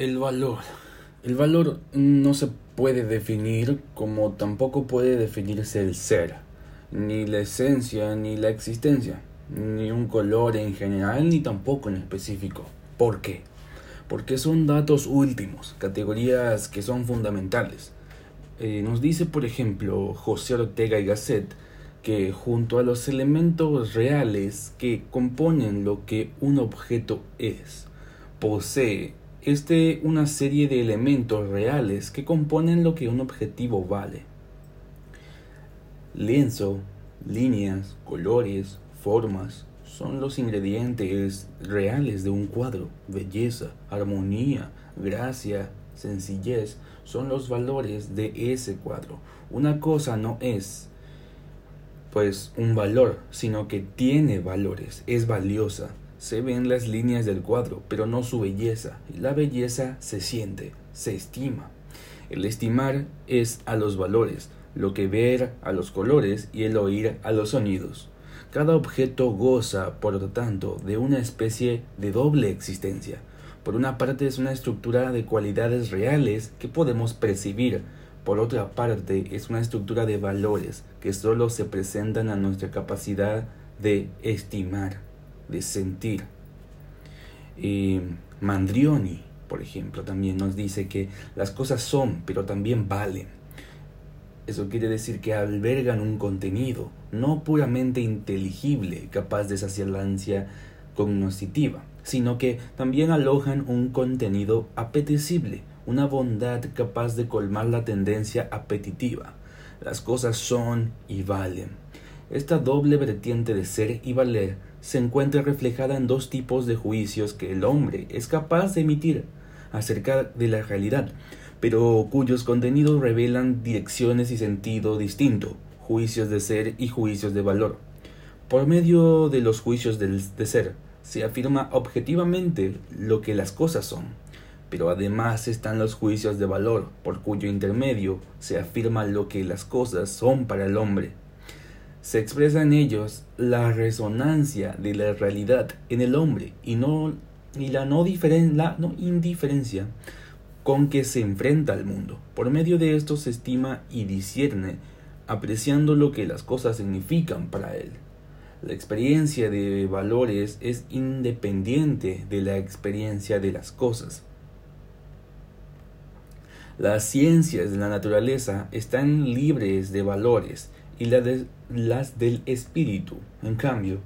El valor. El valor no se puede definir como tampoco puede definirse el ser, ni la esencia, ni la existencia, ni un color en general, ni tampoco en específico. ¿Por qué? Porque son datos últimos, categorías que son fundamentales. Eh, nos dice, por ejemplo, José Ortega y Gasset que junto a los elementos reales que componen lo que un objeto es, posee este una serie de elementos reales que componen lo que un objetivo vale. Lienzo, líneas, colores, formas son los ingredientes reales de un cuadro. Belleza, armonía, gracia, sencillez son los valores de ese cuadro. Una cosa no es pues un valor, sino que tiene valores, es valiosa. Se ven las líneas del cuadro, pero no su belleza. Y la belleza se siente, se estima. El estimar es a los valores, lo que ver a los colores y el oír a los sonidos. Cada objeto goza, por lo tanto, de una especie de doble existencia. Por una parte es una estructura de cualidades reales que podemos percibir, por otra parte, es una estructura de valores que solo se presentan a nuestra capacidad de estimar, de sentir. Mandrioni, por ejemplo, también nos dice que las cosas son, pero también valen. Eso quiere decir que albergan un contenido, no puramente inteligible, capaz de saciar la ansia cognoscitiva, sino que también alojan un contenido apetecible, una bondad capaz de colmar la tendencia apetitiva. Las cosas son y valen. Esta doble vertiente de ser y valer se encuentra reflejada en dos tipos de juicios que el hombre es capaz de emitir acerca de la realidad, pero cuyos contenidos revelan direcciones y sentido distinto, juicios de ser y juicios de valor. Por medio de los juicios de ser, se afirma objetivamente lo que las cosas son, pero además están los juicios de valor, por cuyo intermedio se afirma lo que las cosas son para el hombre. Se expresa en ellos la resonancia de la realidad en el hombre y, no, y la, no la no indiferencia con que se enfrenta al mundo. Por medio de esto se estima y discierne, apreciando lo que las cosas significan para él. La experiencia de valores es independiente de la experiencia de las cosas. Las ciencias de la naturaleza están libres de valores y las del espíritu, en cambio,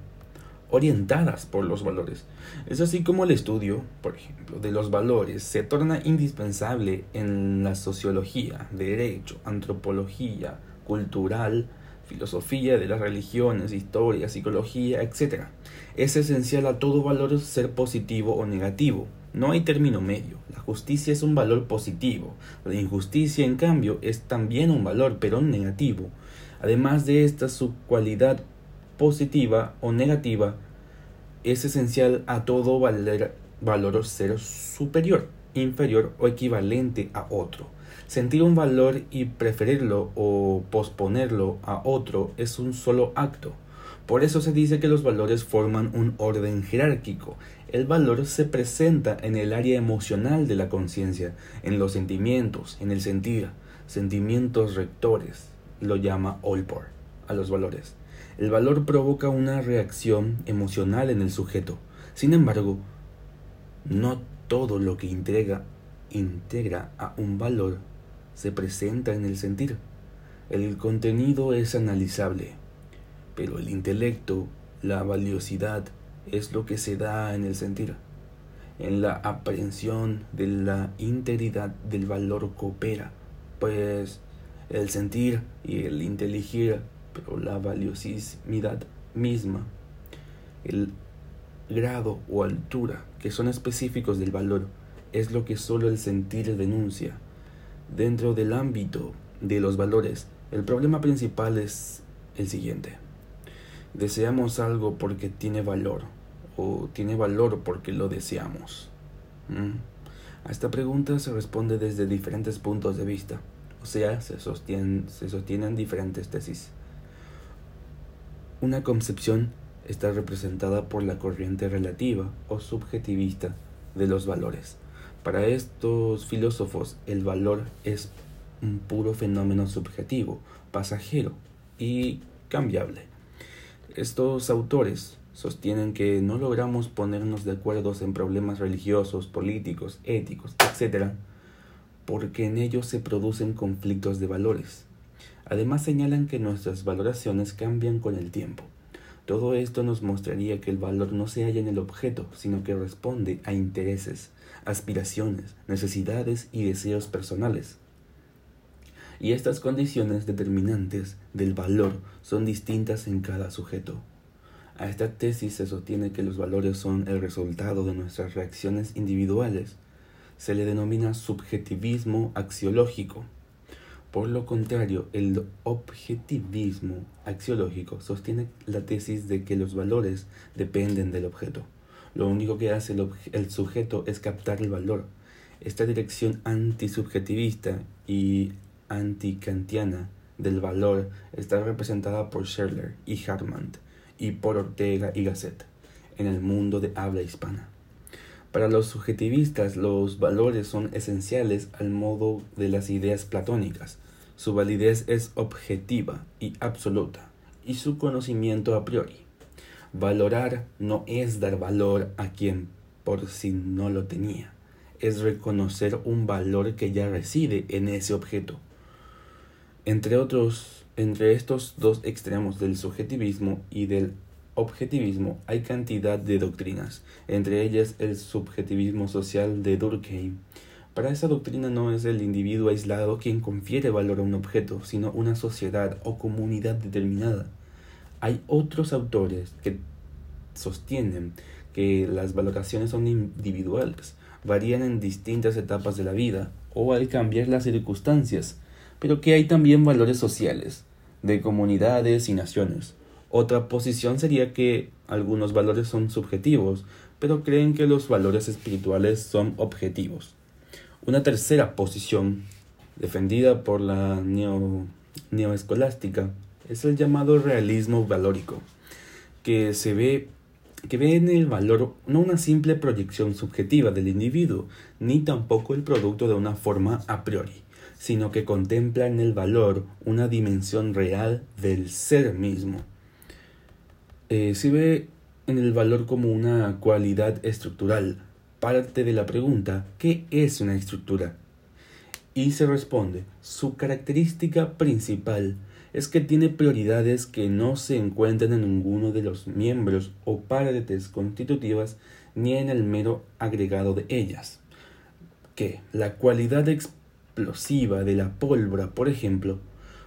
orientadas por los valores. Es así como el estudio, por ejemplo, de los valores se torna indispensable en la sociología, derecho, antropología, cultural, filosofía de las religiones, historia, psicología, etc. Es esencial a todo valor ser positivo o negativo, no hay término medio. La justicia es un valor positivo. La injusticia, en cambio, es también un valor, pero negativo. Además de esta, su cualidad positiva o negativa es esencial a todo valer, valor ser superior, inferior o equivalente a otro. Sentir un valor y preferirlo o posponerlo a otro es un solo acto. Por eso se dice que los valores forman un orden jerárquico. El valor se presenta en el área emocional de la conciencia, en los sentimientos, en el sentir, sentimientos rectores, lo llama Olpor, a los valores. El valor provoca una reacción emocional en el sujeto. Sin embargo, no todo lo que integra, integra a un valor se presenta en el sentir. El contenido es analizable pero el intelecto, la valiosidad, es lo que se da en el sentir. En la aprehensión de la integridad del valor coopera, pues el sentir y el inteligir, pero la valiosidad misma, el grado o altura que son específicos del valor, es lo que solo el sentir denuncia. Dentro del ámbito de los valores, el problema principal es el siguiente. Deseamos algo porque tiene valor o tiene valor porque lo deseamos. ¿Mm? A esta pregunta se responde desde diferentes puntos de vista, o sea, se sostienen, se sostienen diferentes tesis. Una concepción está representada por la corriente relativa o subjetivista de los valores. Para estos filósofos el valor es un puro fenómeno subjetivo, pasajero y cambiable. Estos autores sostienen que no logramos ponernos de acuerdo en problemas religiosos, políticos, éticos, etc., porque en ellos se producen conflictos de valores. Además señalan que nuestras valoraciones cambian con el tiempo. Todo esto nos mostraría que el valor no se halla en el objeto, sino que responde a intereses, aspiraciones, necesidades y deseos personales. Y estas condiciones determinantes del valor son distintas en cada sujeto. A esta tesis se sostiene que los valores son el resultado de nuestras reacciones individuales. Se le denomina subjetivismo axiológico. Por lo contrario, el objetivismo axiológico sostiene la tesis de que los valores dependen del objeto. Lo único que hace el, sujeto es captar el valor. Esta dirección antisubjetivista y anticantiana del valor está representada por Scherler y Hartmann y por Ortega y Gasset en el mundo de habla hispana. Para los subjetivistas, los valores son esenciales al modo de las ideas platónicas. Su validez es objetiva y absoluta, y su conocimiento a priori. Valorar no es dar valor a quien por si no lo tenía, es reconocer un valor que ya reside en ese objeto. Entre otros, entre estos dos extremos del subjetivismo y del objetivismo hay cantidad de doctrinas, entre ellas el subjetivismo social de Durkheim. Para esa doctrina no es el individuo aislado quien confiere valor a un objeto, sino una sociedad o comunidad determinada. Hay otros autores que sostienen que las valoraciones son individuales, varían en distintas etapas de la vida o al cambiar las circunstancias, pero que hay también valores sociales, de comunidades y naciones. Otra posición sería que algunos valores son subjetivos, pero creen que los valores espirituales son objetivos. Una tercera posición, defendida por la neo, neoescolástica, es el llamado realismo valórico, que se ve que ve en el valor no una simple proyección subjetiva del individuo, ni tampoco el producto de una forma a priori, sino que contempla en el valor una dimensión real del ser mismo. Eh, se ve en el valor como una cualidad estructural. Parte de la pregunta, ¿qué es una estructura? Y se responde, su característica principal es que tiene prioridades que no se encuentran en ninguno de los miembros o partes constitutivas ni en el mero agregado de ellas. Que la cualidad explosiva de la pólvora, por ejemplo,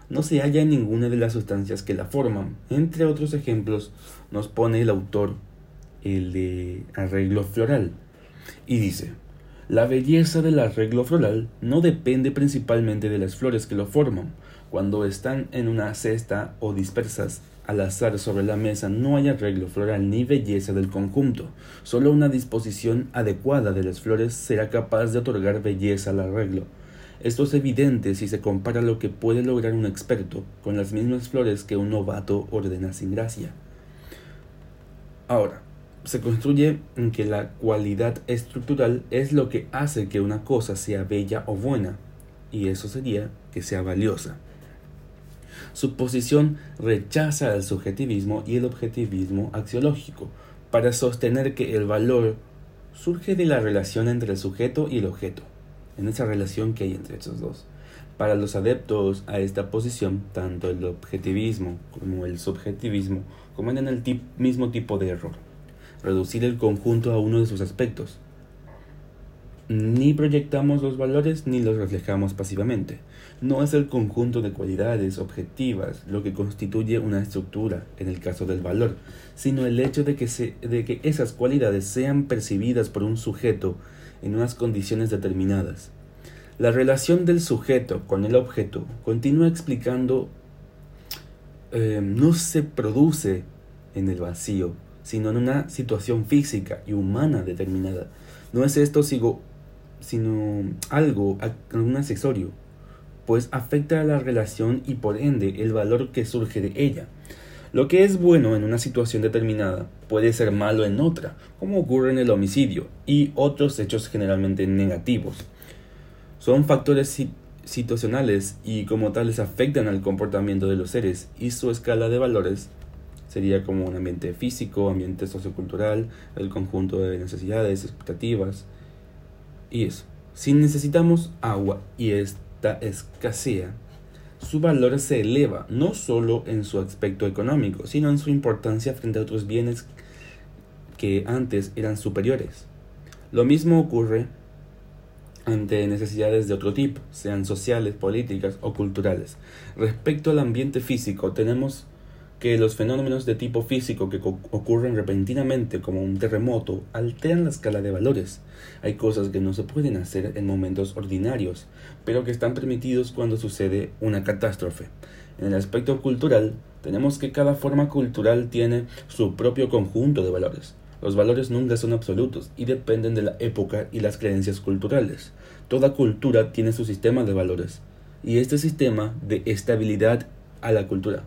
no se halla en ninguna de las sustancias que la forman. Entre otros ejemplos nos pone el autor el de arreglo floral y dice, la belleza del arreglo floral no depende principalmente de las flores que lo forman. Cuando están en una cesta o dispersas al azar sobre la mesa no hay arreglo floral ni belleza del conjunto. Solo una disposición adecuada de las flores será capaz de otorgar belleza al arreglo. Esto es evidente si se compara lo que puede lograr un experto con las mismas flores que un novato ordena sin gracia. Ahora, se construye en que la cualidad estructural es lo que hace que una cosa sea bella o buena, y eso sería que sea valiosa. Su posición rechaza el subjetivismo y el objetivismo axiológico para sostener que el valor surge de la relación entre el sujeto y el objeto en esa relación que hay entre esos dos. Para los adeptos a esta posición, tanto el objetivismo como el subjetivismo cometen el mismo tipo de error, reducir el conjunto a uno de sus aspectos. Ni proyectamos los valores ni los reflejamos pasivamente. No es el conjunto de cualidades objetivas lo que constituye una estructura en el caso del valor, sino el hecho de que, se, de que esas cualidades sean percibidas por un sujeto en unas condiciones determinadas. La relación del sujeto con el objeto, continúa explicando, eh, no se produce en el vacío, sino en una situación física y humana determinada. No es esto sino algo, un accesorio, pues afecta a la relación y por ende el valor que surge de ella. Lo que es bueno en una situación determinada puede ser malo en otra, como ocurre en el homicidio y otros hechos generalmente negativos. Son factores situacionales y como tales afectan al comportamiento de los seres y su escala de valores sería como un ambiente físico, ambiente sociocultural, el conjunto de necesidades, expectativas y eso. Si necesitamos agua y esta escasea, su valor se eleva no solo en su aspecto económico, sino en su importancia frente a otros bienes que antes eran superiores. Lo mismo ocurre ante necesidades de otro tipo, sean sociales, políticas o culturales. Respecto al ambiente físico, tenemos que los fenómenos de tipo físico que ocurren repentinamente como un terremoto alteran la escala de valores. Hay cosas que no se pueden hacer en momentos ordinarios, pero que están permitidos cuando sucede una catástrofe. En el aspecto cultural, tenemos que cada forma cultural tiene su propio conjunto de valores. Los valores nunca son absolutos y dependen de la época y las creencias culturales. Toda cultura tiene su sistema de valores y este sistema de estabilidad a la cultura.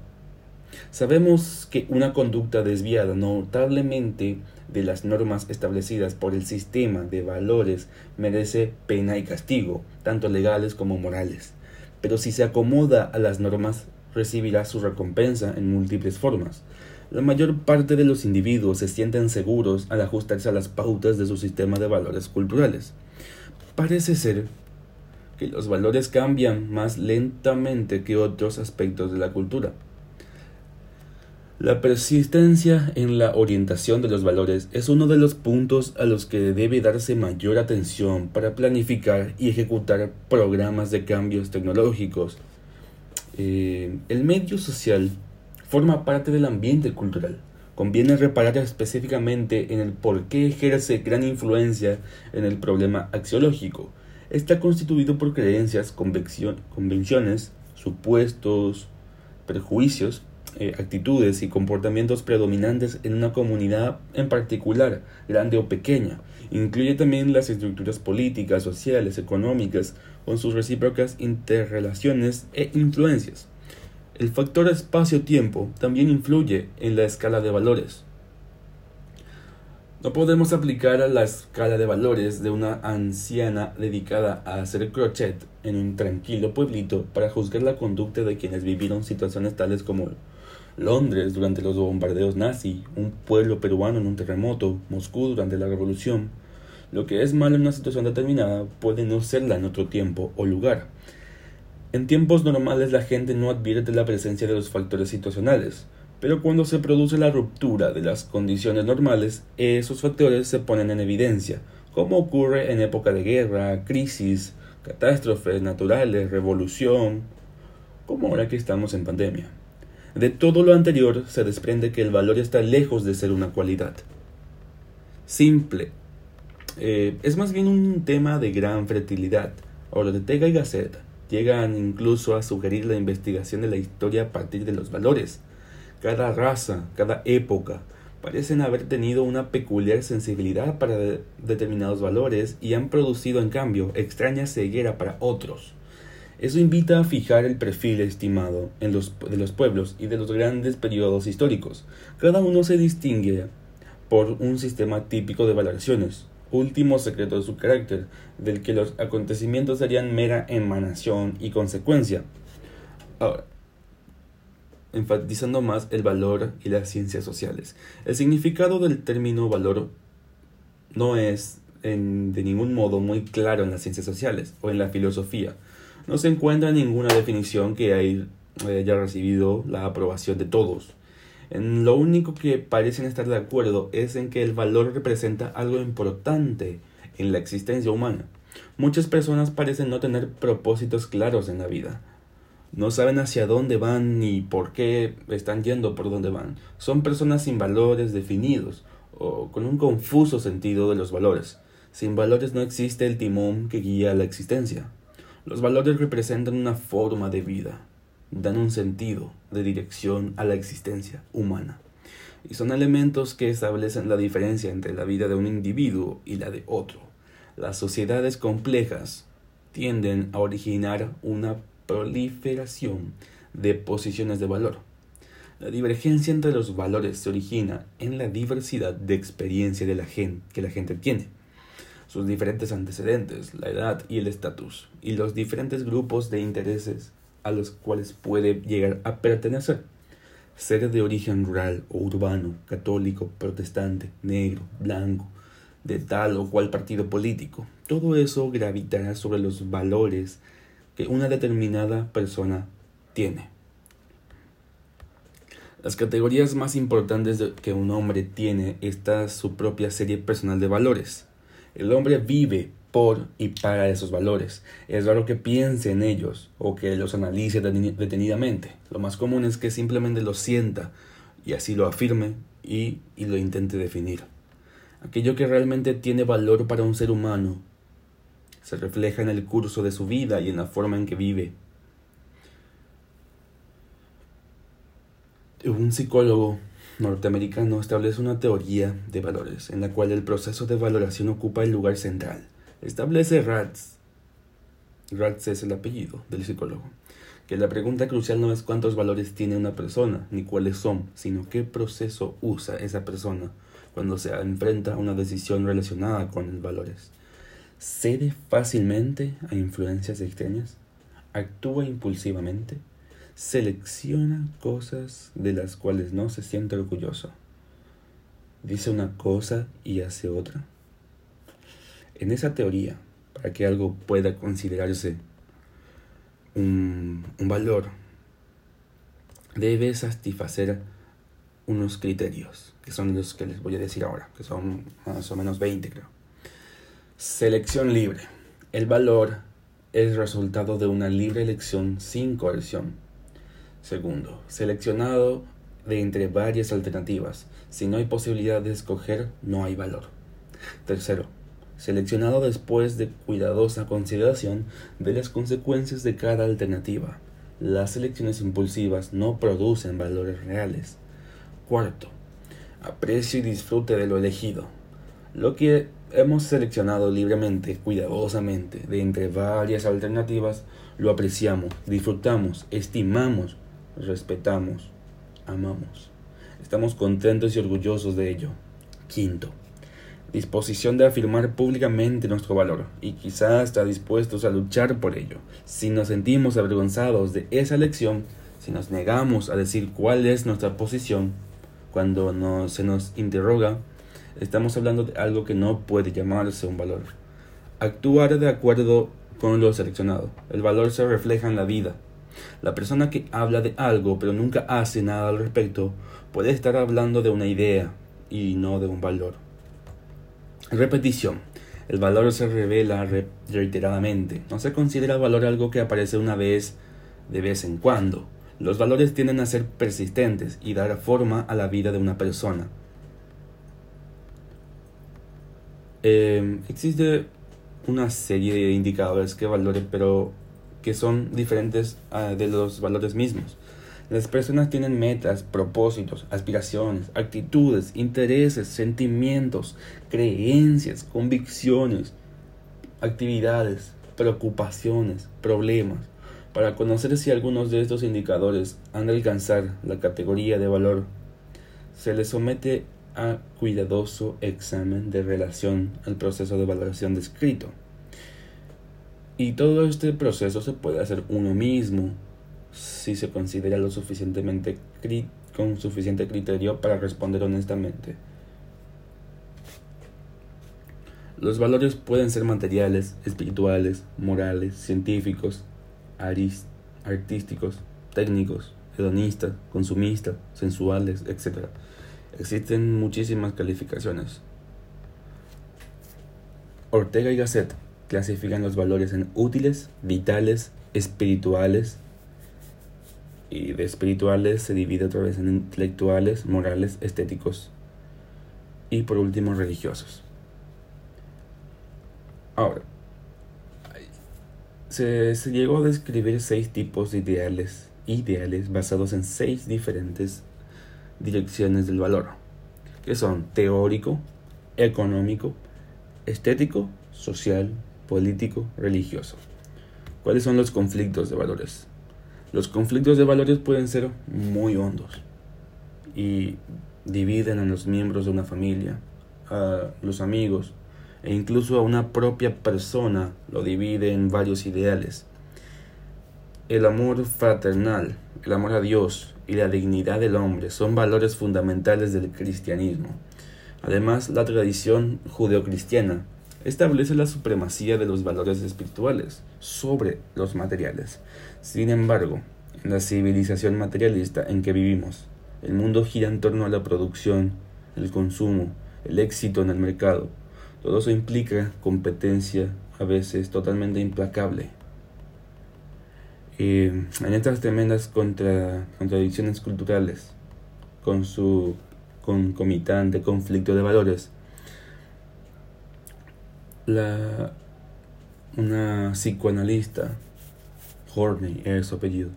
Sabemos que una conducta desviada notablemente de las normas establecidas por el sistema de valores merece pena y castigo, tanto legales como morales. Pero si se acomoda a las normas, recibirá su recompensa en múltiples formas. La mayor parte de los individuos se sienten seguros al ajustarse a las pautas de su sistema de valores culturales. Parece ser que los valores cambian más lentamente que otros aspectos de la cultura. La persistencia en la orientación de los valores es uno de los puntos a los que debe darse mayor atención para planificar y ejecutar programas de cambios tecnológicos. Eh, el medio social forma parte del ambiente cultural. Conviene reparar específicamente en el por qué ejerce gran influencia en el problema axiológico. Está constituido por creencias, convenciones, supuestos, prejuicios eh, actitudes y comportamientos predominantes en una comunidad en particular, grande o pequeña. Incluye también las estructuras políticas, sociales, económicas, con sus recíprocas interrelaciones e influencias. El factor espacio-tiempo también influye en la escala de valores. No podemos aplicar a la escala de valores de una anciana dedicada a hacer crochet en un tranquilo pueblito para juzgar la conducta de quienes vivieron situaciones tales como Londres durante los bombardeos nazi, un pueblo peruano en un terremoto, Moscú durante la revolución. Lo que es malo en una situación determinada puede no serla en otro tiempo o lugar. En tiempos normales la gente no advierte la presencia de los factores situacionales, pero cuando se produce la ruptura de las condiciones normales, esos factores se ponen en evidencia, como ocurre en época de guerra, crisis, catástrofes naturales, revolución, como ahora que estamos en pandemia. De todo lo anterior se desprende que el valor está lejos de ser una cualidad. Simple. Eh, es más bien un tema de gran fertilidad. Ortega y Gasset llegan incluso a sugerir la investigación de la historia a partir de los valores. Cada raza, cada época, parecen haber tenido una peculiar sensibilidad para determinados valores y han producido en cambio extraña ceguera para otros. Eso invita a fijar el perfil estimado en los, de los pueblos y de los grandes periodos históricos. Cada uno se distingue por un sistema típico de valoraciones, último secreto de su carácter, del que los acontecimientos serían mera emanación y consecuencia. Ahora, enfatizando más el valor y las ciencias sociales. El significado del término valor no es de ningún modo muy claro en las ciencias sociales o en la filosofía no se encuentra ninguna definición que haya recibido la aprobación de todos. Lo único que parecen estar de acuerdo es en que el valor representa algo importante en la existencia humana. Muchas personas parecen no tener propósitos claros en la vida. No saben hacia dónde van ni por qué están yendo por dónde van. Son personas sin valores definidos o con un confuso sentido de los valores. Sin valores no existe el timón que guía la existencia. Los valores representan una forma de vida, dan un sentido de dirección a la existencia humana y son elementos que establecen la diferencia entre la vida de un individuo y la de otro. Las sociedades complejas tienden a originar una proliferación de posiciones de valor. La divergencia entre los valores se origina en la diversidad de experiencia de la gente, que la gente tiene, sus diferentes antecedentes, la edad y el estatus, y los diferentes grupos de intereses a los cuales puede llegar a pertenecer. Ser de origen rural o urbano, católico, protestante, negro, blanco, de tal o cual partido político, todo eso gravitará sobre los valores que una determinada persona tiene. Las categorías más importantes que un hombre tiene está su propia serie personal de valores. El hombre vive por y para esos valores. Es raro que piense en ellos o que los analice detenidamente. Lo más común es que simplemente lo sienta y así lo afirme y, y lo intente definir. Aquello que realmente tiene valor para un ser humano se refleja en el curso de su vida y en la forma en que vive. Un psicólogo norteamericano establece una teoría de valores en la cual el proceso de valoración ocupa el lugar central. Establece Ratz, Ratz es el apellido del psicólogo, que la pregunta crucial no es cuántos valores tiene una persona, ni cuáles son, sino qué proceso usa esa persona cuando se enfrenta a una decisión relacionada con los valores. ¿Cede fácilmente a influencias extrañas? ¿Actúa impulsivamente? ¿Selecciona cosas de las cuales no se siente orgulloso? ¿Dice una cosa y hace otra? En esa teoría, para que algo pueda considerarse un, un valor, debe satisfacer unos criterios, que son los que les voy a decir ahora, que son más o menos 20 creo. Selección libre. El valor es resultado de una libre elección sin coerción. Segundo, seleccionado de entre varias alternativas. Si no hay posibilidad de escoger, no hay valor. Tercero, seleccionado después de cuidadosa consideración de las consecuencias de cada alternativa. Las selecciones impulsivas no producen valores reales. Cuarto, aprecio y disfrute de lo elegido. Lo que hemos seleccionado libremente, cuidadosamente, de entre varias alternativas, lo apreciamos, disfrutamos, estimamos, respetamos, amamos. Estamos contentos y orgullosos de ello. Quinto, disposición de afirmar públicamente nuestro valor y quizás está dispuestos a luchar por ello. Si nos sentimos avergonzados de esa elección, si nos negamos a decir cuál es nuestra posición, cuando no, se nos interroga, estamos hablando de algo que no puede llamarse un valor. Actuar de acuerdo con lo seleccionado. El valor se refleja en la vida. La persona que habla de algo pero nunca hace nada al respecto puede estar hablando de una idea y no de un valor. Repetición. El valor se revela reiteradamente. No se considera valor algo que aparece una vez de vez en cuando. Los valores tienden a ser persistentes y dar forma a la vida de una persona. Em, existe una serie de indicadores que valores, pero que son diferentes ah, de los valores mismos. Las personas tienen metas, propósitos, aspiraciones, actitudes, intereses, sentimientos, creencias, convicciones, actividades, preocupaciones, problemas para conocer si algunos de estos indicadores han de alcanzar la categoría de valor, se les somete a cuidadoso examen de relación al proceso de valoración descrito. Y todo este proceso se puede hacer uno mismo si se considera lo suficientemente con suficiente criterio para responder honestamente. Los valores pueden ser materiales, espirituales, morales, científicos, artísticos, técnicos, hedonistas, consumistas, sensuales, etc. Existen muchísimas calificaciones. Ortega y Gasset clasifican los valores en útiles, vitales, espirituales, y de espirituales se divide otra vez en intelectuales, morales, estéticos y por último religiosos. Ahora, se, llegó a describir seis tipos de ideales, ideales basados en seis diferentes direcciones del valor, que son teórico, económico, estético, social, político, religioso. ¿Cuáles son los conflictos de valores? Los conflictos de valores pueden ser muy hondos, y dividen a los miembros de una familia, a los amigos e incluso a una propia persona lo divide en varios ideales. El amor fraternal, el amor a Dios y la dignidad del hombre son valores fundamentales del cristianismo. Además, la tradición judeocristiana establece la supremacía de los valores espirituales sobre los materiales. Sin embargo, en la civilización materialista en que vivimos, el mundo gira en torno a la producción, el consumo, el éxito en el mercado. Todo eso implica competencia, a veces totalmente implacable, en estas tremendas contra, contradicciones culturales, con su concomitante conflicto de valores, la, una psicoanalista, Horney es su apellido,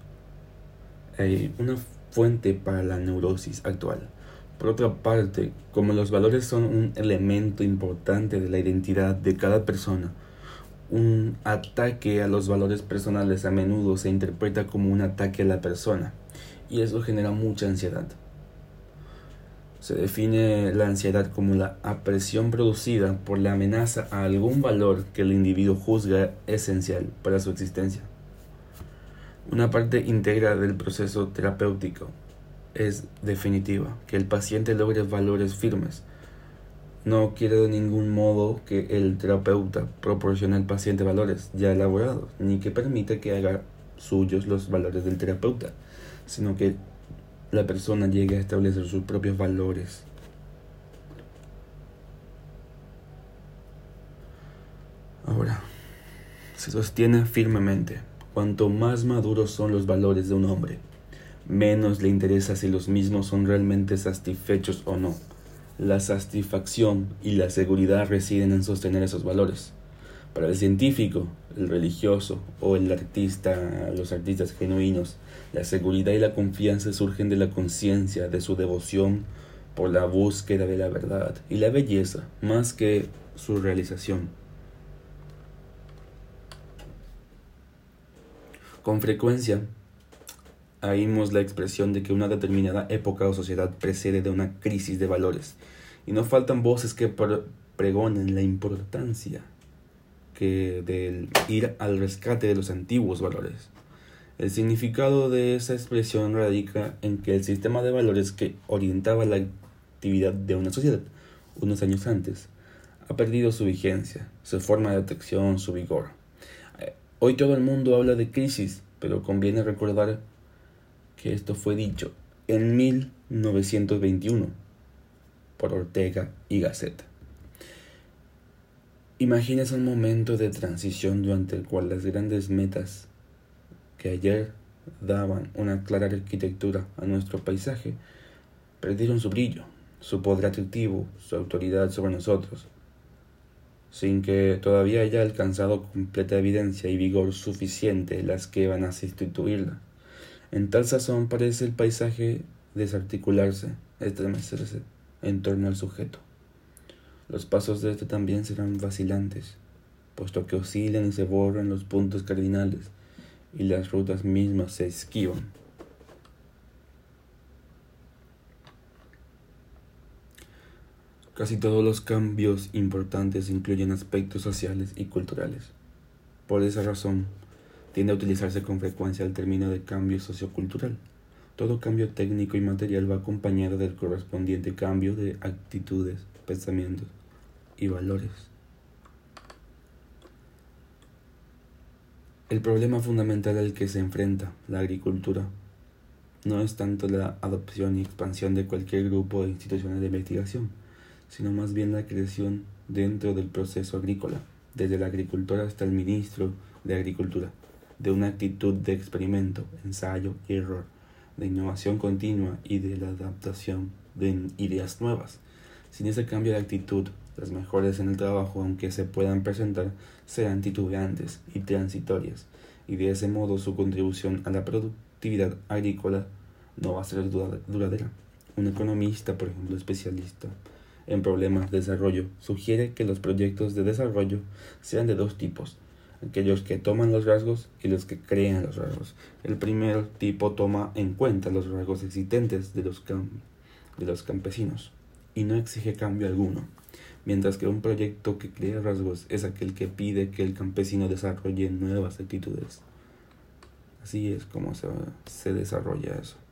una fuente para la neurosis actual. Por otra parte, como los valores son un elemento importante de la identidad de cada persona, un ataque a los valores personales a menudo se interpreta como un ataque a la persona y eso genera mucha ansiedad. Se define la ansiedad como la apresión producida por la amenaza a algún valor que el individuo juzga esencial para su existencia. Una parte íntegra del proceso terapéutico es definitiva, que el paciente logre valores firmes no quiere de ningún modo que el terapeuta proporcione al paciente valores ya elaborados, ni que permite que haga suyos los valores del terapeuta, sino que la persona llegue a establecer sus propios valores. Ahora, se sostiene firmemente, cuanto más maduros son los valores de un hombre, menos le interesa si los mismos son realmente satisfechos o no la satisfacción y la seguridad residen en sostener esos valores. Para el científico, el religioso o el artista, los artistas genuinos, la seguridad y la confianza surgen de la conciencia, de su devoción por la búsqueda de la verdad y la belleza, más que su realización. Con frecuencia, oímos la expresión de que una determinada época o sociedad precede de una crisis de valores, y no faltan voces que pregonen la importancia que del ir al rescate de los antiguos valores. El significado de esa expresión radica en que el sistema de valores que orientaba la actividad de una sociedad unos años antes ha perdido su vigencia, su forma de detección, su vigor. Eh, hoy todo el mundo habla de crisis, pero conviene recordar que esto fue dicho en 1921 por Ortega y Gasset. Imagínese un momento de transición durante el cual las grandes metas que ayer daban una clara arquitectura a nuestro paisaje perdieron su brillo, su poder atractivo, su autoridad sobre nosotros, sin que todavía haya alcanzado completa evidencia y vigor suficiente las que van a sustituirla. En tal sazón parece el paisaje desarticularse, estremecerse en torno al sujeto. Los pasos de este también serán vacilantes, puesto que oscilan y se borran los puntos cardinales y las rutas mismas se esquivan. Casi todos los cambios importantes incluyen aspectos sociales y culturales. Por esa razón, tiende a utilizarse con frecuencia el término de cambio sociocultural. Todo cambio técnico y material va acompañado del correspondiente cambio de actitudes, pensamientos y valores. El problema fundamental al que se enfrenta la agricultura no es tanto la adopción y expansión de cualquier grupo de instituciones de investigación, sino más bien la creación dentro del proceso agrícola, desde el agricultor hasta el ministro de Agricultura de una actitud de experimento, ensayo y error, de innovación continua y de la adaptación de ideas nuevas. Sin ese cambio de actitud, las mejores en el trabajo, aunque se puedan presentar, serán titubeantes y transitorias, y de ese modo su contribución a la productividad agrícola no va a ser duradera. Un economista, por ejemplo, especialista en problemas de desarrollo, sugiere que los proyectos de desarrollo sean de dos tipos, aquellos que toman los rasgos y los que crean los rasgos. El primer tipo toma en cuenta los rasgos existentes de los, de los campesinos y no exige cambio alguno, mientras que un proyecto que crea rasgos es aquel que pide que el campesino desarrolle nuevas actitudes. Así es como se, se desarrolla eso.